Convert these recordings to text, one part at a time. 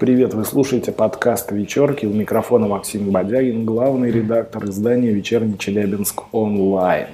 Привет, вы слушаете подкаст «Вечерки». У микрофона Максим Бодягин, главный редактор издания «Вечерний Челябинск онлайн».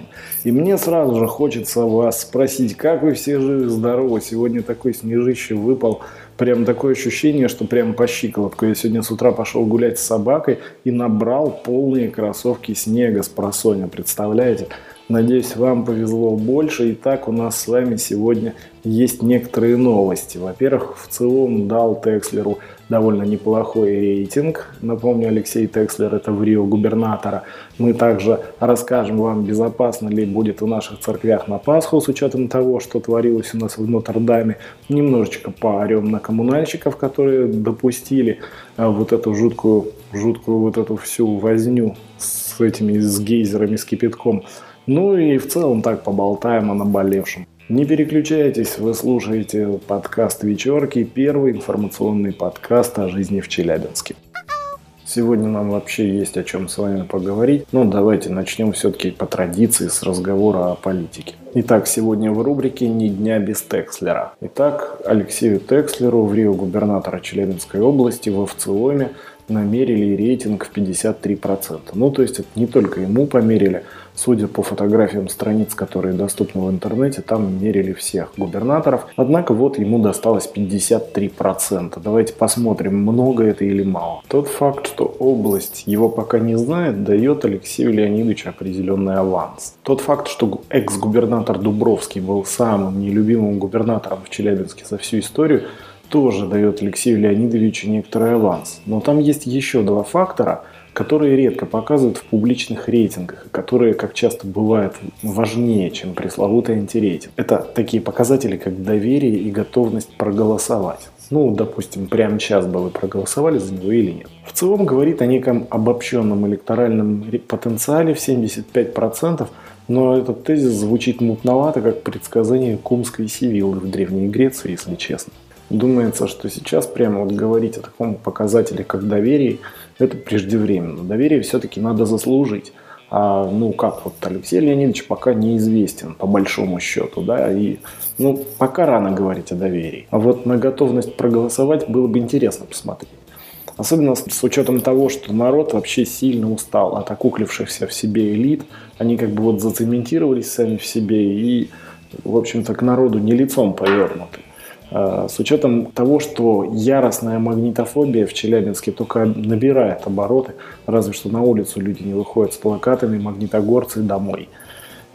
И мне сразу же хочется вас спросить, как вы все живы, здоровы? Сегодня такой снежище выпал, прям такое ощущение, что прям по щиколотку. Я сегодня с утра пошел гулять с собакой и набрал полные кроссовки снега с просоня, представляете? Надеюсь, вам повезло больше. Итак, у нас с вами сегодня есть некоторые новости. Во-первых, в целом дал Текслеру довольно неплохой рейтинг. Напомню, Алексей Текслер – это в Рио губернатора. Мы также расскажем вам, безопасно ли будет в наших церквях на Пасху, с учетом того, что творилось у нас в Нотр-Даме. Немножечко поорем на коммунальщиков, которые допустили а, вот эту жуткую, жуткую вот эту всю возню с этими, с гейзерами, с кипятком – ну и в целом так поболтаем о наболевшем. Не переключайтесь, вы слушаете подкаст «Вечерки», первый информационный подкаст о жизни в Челябинске. Сегодня нам вообще есть о чем с вами поговорить. Но ну, давайте начнем все-таки по традиции с разговора о политике. Итак, сегодня в рубрике «Ни дня без Текслера». Итак, Алексею Текслеру в Рио губернатора Челябинской области в ВЦИОМе намерили рейтинг в 53%. Ну, то есть это не только ему померили, Судя по фотографиям страниц, которые доступны в интернете, там мерили всех губернаторов. Однако вот ему досталось 53%. Давайте посмотрим, много это или мало. Тот факт, что область его пока не знает, дает Алексею Леонидовичу определенный аванс. Тот факт, что экс-губернатор Дубровский был самым нелюбимым губернатором в Челябинске за всю историю, тоже дает Алексею Леонидовичу некоторый аванс. Но там есть еще два фактора – которые редко показывают в публичных рейтингах, которые, как часто бывает, важнее, чем пресловутый антирейтинг. Это такие показатели, как доверие и готовность проголосовать. Ну, допустим, прямо сейчас бы вы проголосовали за него или нет. В целом говорит о неком обобщенном электоральном потенциале в 75%, но этот тезис звучит мутновато, как предсказание Кумской Сивиллы в Древней Греции, если честно. Думается, что сейчас прямо вот говорить о таком показателе, как доверие, это преждевременно. Доверие все-таки надо заслужить. А, ну, как вот Алексей Леонидович пока неизвестен, по большому счету, да, и, ну, пока рано говорить о доверии. А вот на готовность проголосовать было бы интересно посмотреть. Особенно с учетом того, что народ вообще сильно устал от окуклившихся в себе элит. Они как бы вот зацементировались сами в себе и, в общем-то, к народу не лицом повернуты. Э, с учетом того, что яростная магнитофобия в Челябинске только набирает обороты, разве что на улицу люди не выходят с плакатами «Магнитогорцы домой».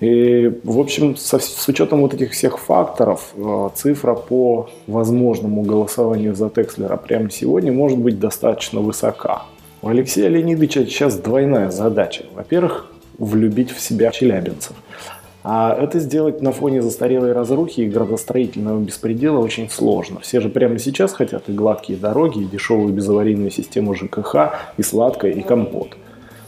И, в общем, со, с учетом вот этих всех факторов, э, цифра по возможному голосованию за Текслера прямо сегодня может быть достаточно высока. У Алексея Леонидовича сейчас двойная задача. Во-первых, влюбить в себя челябинцев. А это сделать на фоне застарелой разрухи и градостроительного беспредела очень сложно. Все же прямо сейчас хотят и гладкие дороги, и дешевую безаварийную систему ЖКХ, и сладкое, и компот.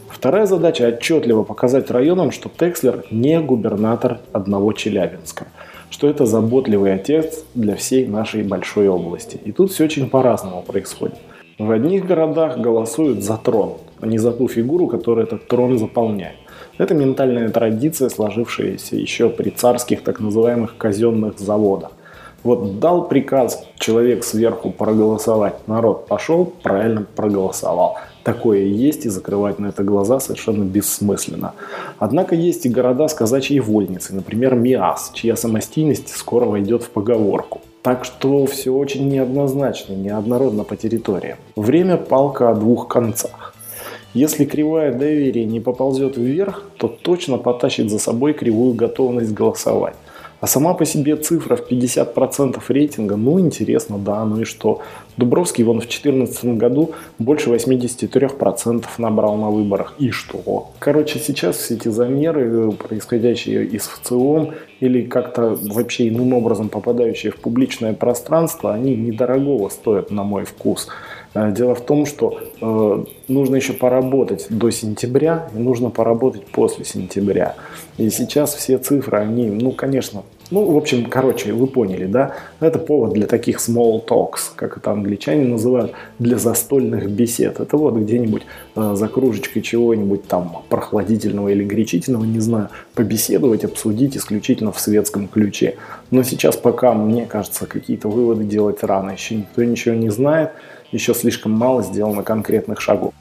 Вторая задача – отчетливо показать районам, что Текслер не губернатор одного Челябинска, что это заботливый отец для всей нашей большой области. И тут все очень по-разному происходит. В одних городах голосуют за трон, а не за ту фигуру, которая этот трон заполняет. Это ментальная традиция, сложившаяся еще при царских так называемых казенных заводах. Вот дал приказ человек сверху проголосовать, народ пошел, правильно проголосовал. Такое есть, и закрывать на это глаза совершенно бессмысленно. Однако есть и города с казачьей вольницей, например, Миас, чья самостийность скоро войдет в поговорку. Так что все очень неоднозначно, неоднородно по территориям. Время палка о двух концах. Если кривая доверия не поползет вверх, то точно потащит за собой кривую готовность голосовать. А сама по себе цифра в 50% рейтинга, ну интересно, да, ну и что? Дубровский вон в 2014 году больше 83% набрал на выборах. И что? Короче, сейчас все эти замеры, происходящие из ВЦИОМ или как-то вообще иным образом попадающие в публичное пространство, они недорогого стоят на мой вкус. Э, дело в том, что э, нужно еще поработать до сентября и нужно поработать после сентября. И сейчас все цифры, они, ну, конечно, ну, в общем, короче, вы поняли, да? Это повод для таких small talks, как это англичане называют, для застольных бесед. Это вот где-нибудь э, за кружечкой чего-нибудь там прохладительного или гречительного, не знаю, побеседовать, обсудить исключительно в светском ключе. Но сейчас пока, мне кажется, какие-то выводы делать рано. Еще никто ничего не знает. еще слишком мало сделано конкретных шагов.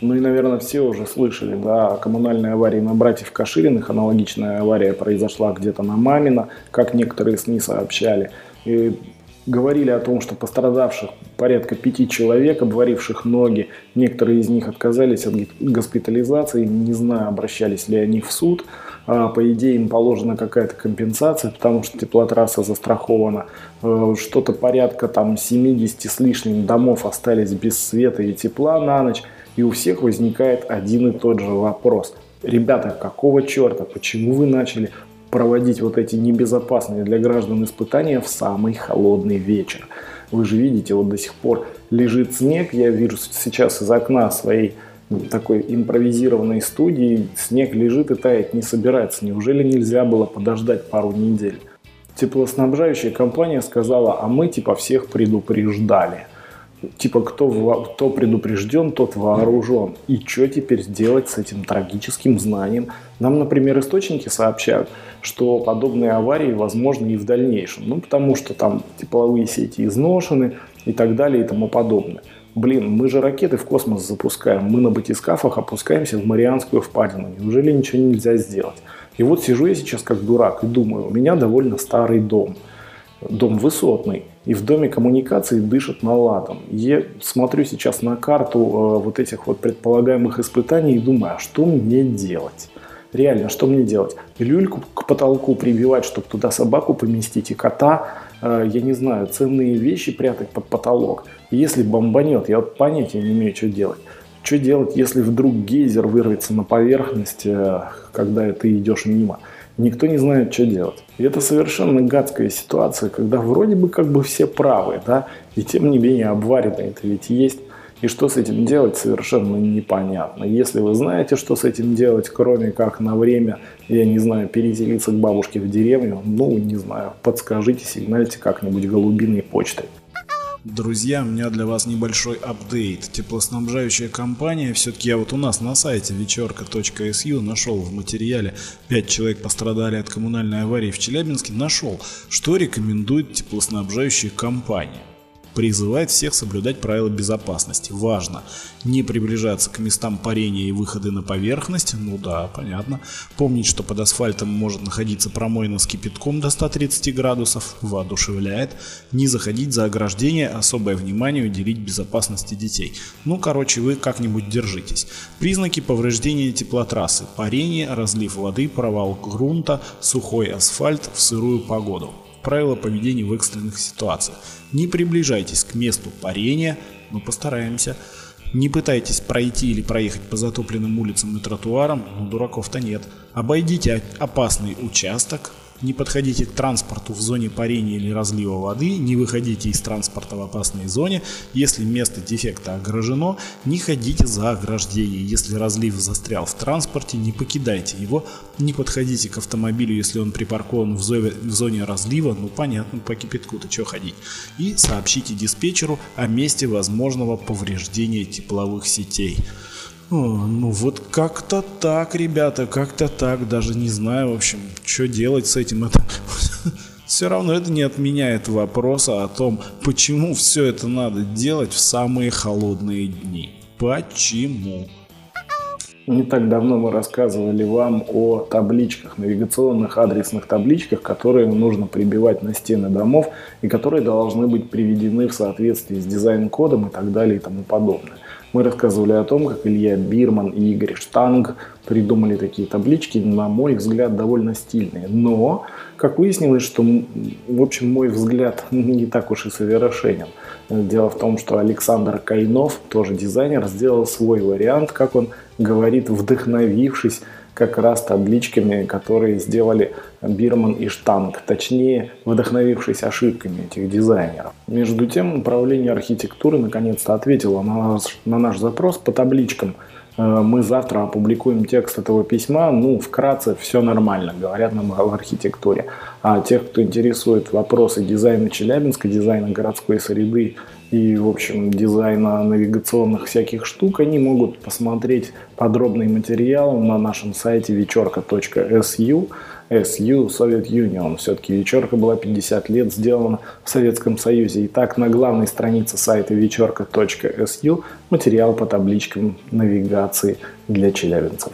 Ну и, наверное, все уже слышали, да, о коммунальной аварии на братьев Кашириных. Аналогичная авария произошла где-то на Мамино, как некоторые СМИ сообщали. И говорили о том, что пострадавших порядка пяти человек, обваривших ноги. Некоторые из них отказались от госпитализации, не знаю, обращались ли они в суд. А, по идее, им положена какая-то компенсация, потому что теплотрасса застрахована. Э, что-то порядка там 70 с лишним домов остались без света и тепла на ночь. И у всех возникает один и тот же вопрос. Ребята, какого черта, почему вы начали проводить вот эти небезопасные для граждан испытания в самый холодный вечер? Вы же видите, вот до сих пор лежит снег, я вижу сейчас из окна своей такой импровизированной студии, снег лежит и тает, не собирается. Неужели нельзя было подождать пару недель? Теплоснабжающая компания сказала, а мы типа всех предупреждали – типа кто, кто предупрежден, тот вооружен. И что теперь делать с этим трагическим знанием? Нам, например, источники сообщают, что подобные аварии возможны и в дальнейшем. Ну, потому что там тепловые сети изношены и так далее и тому подобное. Блин, мы же ракеты в космос запускаем, мы на батискафах опускаемся в Марианскую впадину. Неужели ничего нельзя сделать? И вот сижу я сейчас как дурак и думаю, у меня довольно старый дом. Дом высотный и в доме коммуникации дышит наладом. Я смотрю сейчас на карту э, вот этих вот предполагаемых испытаний и думаю, а что мне делать? Реально, что мне делать? Люльку к потолку прибивать, чтобы туда собаку поместить и кота, э, я не знаю, ценные вещи прятать под потолок. Если бомбанет, я вот понятия не имею, что делать. Что делать, если вдруг гейзер вырвется на поверхность, э, когда ты идешь мимо? Никто не знает, что делать. И это совершенно гадская ситуация, когда вроде бы как бы все правы, да, и тем не менее обваренные это ведь есть. И что с этим делать, совершенно непонятно. Если вы знаете, что с этим делать, кроме как на время, я не знаю, переселиться к бабушке в деревню, ну, не знаю, подскажите, сигнальте как-нибудь голубиной почтой. Друзья, у меня для вас небольшой апдейт. Теплоснабжающая компания, все-таки я вот у нас на сайте вечерка.су нашел в материале. 5 человек пострадали от коммунальной аварии в Челябинске, нашел, что рекомендует теплоснабжающая компания призывает всех соблюдать правила безопасности. Важно не приближаться к местам парения и выхода на поверхность. Ну да, понятно. Помнить, что под асфальтом может находиться промоина с кипятком до 130 градусов. Воодушевляет. Не заходить за ограждение. Особое внимание уделить безопасности детей. Ну, короче, вы как-нибудь держитесь. Признаки повреждения теплотрассы. Парение, разлив воды, провал грунта, сухой асфальт в сырую погоду правила поведения в экстренных ситуациях. Не приближайтесь к месту парения, мы постараемся. Не пытайтесь пройти или проехать по затопленным улицам и тротуарам, но дураков-то нет. Обойдите опасный участок, не подходите к транспорту в зоне парения или разлива воды, не выходите из транспорта в опасной зоне. Если место дефекта огражено, не ходите за ограждение. Если разлив застрял в транспорте, не покидайте его. Не подходите к автомобилю, если он припаркован в зоне, в зоне разлива. Ну понятно, по кипятку-то что ходить. И сообщите диспетчеру о месте возможного повреждения тепловых сетей. О, ну вот как-то так, ребята, как-то так, даже не знаю, в общем, что делать с этим. Это все равно это не отменяет вопроса о том, почему все это надо делать в самые холодные дни. Почему? Не так давно мы рассказывали вам о табличках, навигационных адресных табличках, которые нужно прибивать на стены домов и которые должны быть приведены в соответствии с дизайн-кодом и так далее и тому подобное. Мы рассказывали о том, как Илья Бирман и Игорь Штанг придумали такие таблички, на мой взгляд, довольно стильные. Но, как выяснилось, что, в общем, мой взгляд не так уж и совершенен. Дело в том, что Александр Кайнов, тоже дизайнер, сделал свой вариант, как он говорит, вдохновившись как раз табличками, которые сделали Бирман и Штанг, точнее, вдохновившись ошибками этих дизайнеров. Между тем, управление архитектуры наконец-то ответило на наш, на наш запрос по табличкам. Э, мы завтра опубликуем текст этого письма, ну, вкратце, все нормально, говорят нам в архитектуре. А тех, кто интересует вопросы дизайна Челябинска, дизайна городской среды и, в общем, дизайна навигационных всяких штук, они могут посмотреть подробный материал на нашем сайте вечерка.su. SU Soviet Union. Все-таки вечерка была 50 лет сделана в Советском Союзе. Итак, на главной странице сайта вечерка.su материал по табличкам навигации для челябинцев.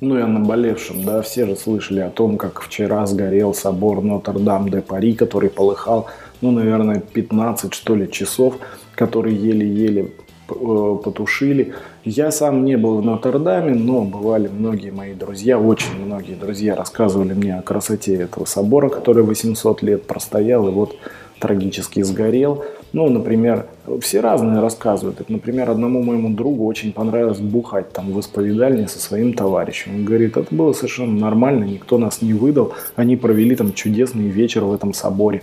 Ну и о наболевшем, да, все же слышали о том, как вчера сгорел собор Нотр-Дам-де-Пари, который полыхал, ну, наверное, 15, что ли, часов, который еле-еле потушили. Я сам не был в Нотр-Даме, но бывали многие мои друзья, очень многие друзья рассказывали мне о красоте этого собора, который 800 лет простоял и вот трагически сгорел. Ну, например, все разные рассказывают. Например, одному моему другу очень понравилось бухать там в исповедальне со своим товарищем. Он говорит, это было совершенно нормально, никто нас не выдал. Они провели там чудесный вечер в этом соборе.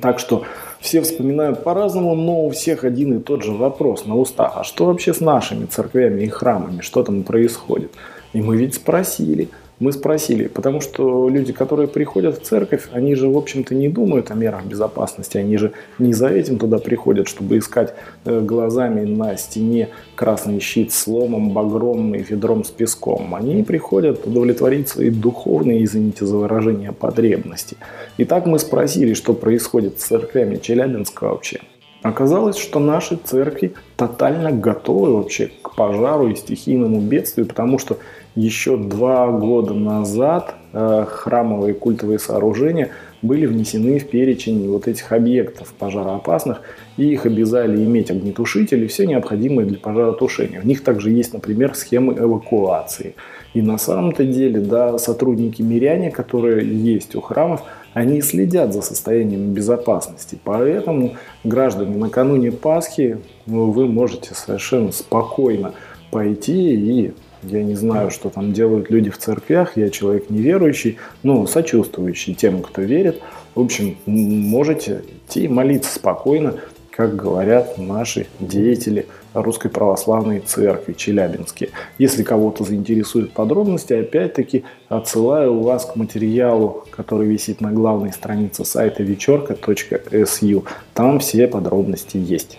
Так что все вспоминают по-разному, но у всех один и тот же вопрос на устах. А что вообще с нашими церквями и храмами? Что там происходит? И мы ведь спросили – мы спросили, потому что люди, которые приходят в церковь, они же, в общем-то, не думают о мерах безопасности, они же не за этим туда приходят, чтобы искать э, глазами на стене красный щит с ломом, багром и ведром с песком. Они приходят удовлетворить свои духовные, извините за выражение, потребности. Итак, мы спросили, что происходит с церквями Челябинска вообще. Оказалось, что наши церкви тотально готовы вообще к пожару и стихийному бедствию, потому что еще два года назад э, храмовые культовые сооружения были внесены в перечень вот этих объектов пожароопасных, и их обязали иметь огнетушители, все необходимое для пожаротушения. В них также есть, например, схемы эвакуации. И на самом-то деле, да, сотрудники миряне, которые есть у храмов, они следят за состоянием безопасности. Поэтому, граждане, накануне Пасхи вы можете совершенно спокойно пойти и я не знаю, что там делают люди в церквях, я человек неверующий, но сочувствующий тем, кто верит. В общем, можете идти молиться спокойно, как говорят наши деятели Русской Православной Церкви Челябинске. Если кого-то заинтересуют подробности, опять-таки отсылаю вас к материалу, который висит на главной странице сайта вечерка.су. Там все подробности есть.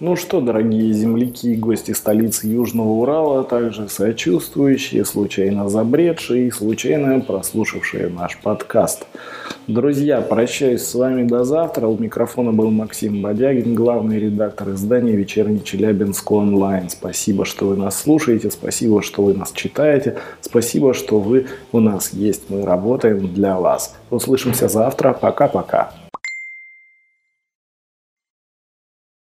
Ну что, дорогие земляки и гости столицы Южного Урала, также сочувствующие, случайно забредшие и случайно прослушавшие наш подкаст. Друзья, прощаюсь с вами до завтра. У микрофона был Максим Бодягин, главный редактор издания «Вечерний Челябинск онлайн». Спасибо, что вы нас слушаете, спасибо, что вы нас читаете, спасибо, что вы у нас есть. Мы работаем для вас. Услышимся завтра. Пока-пока.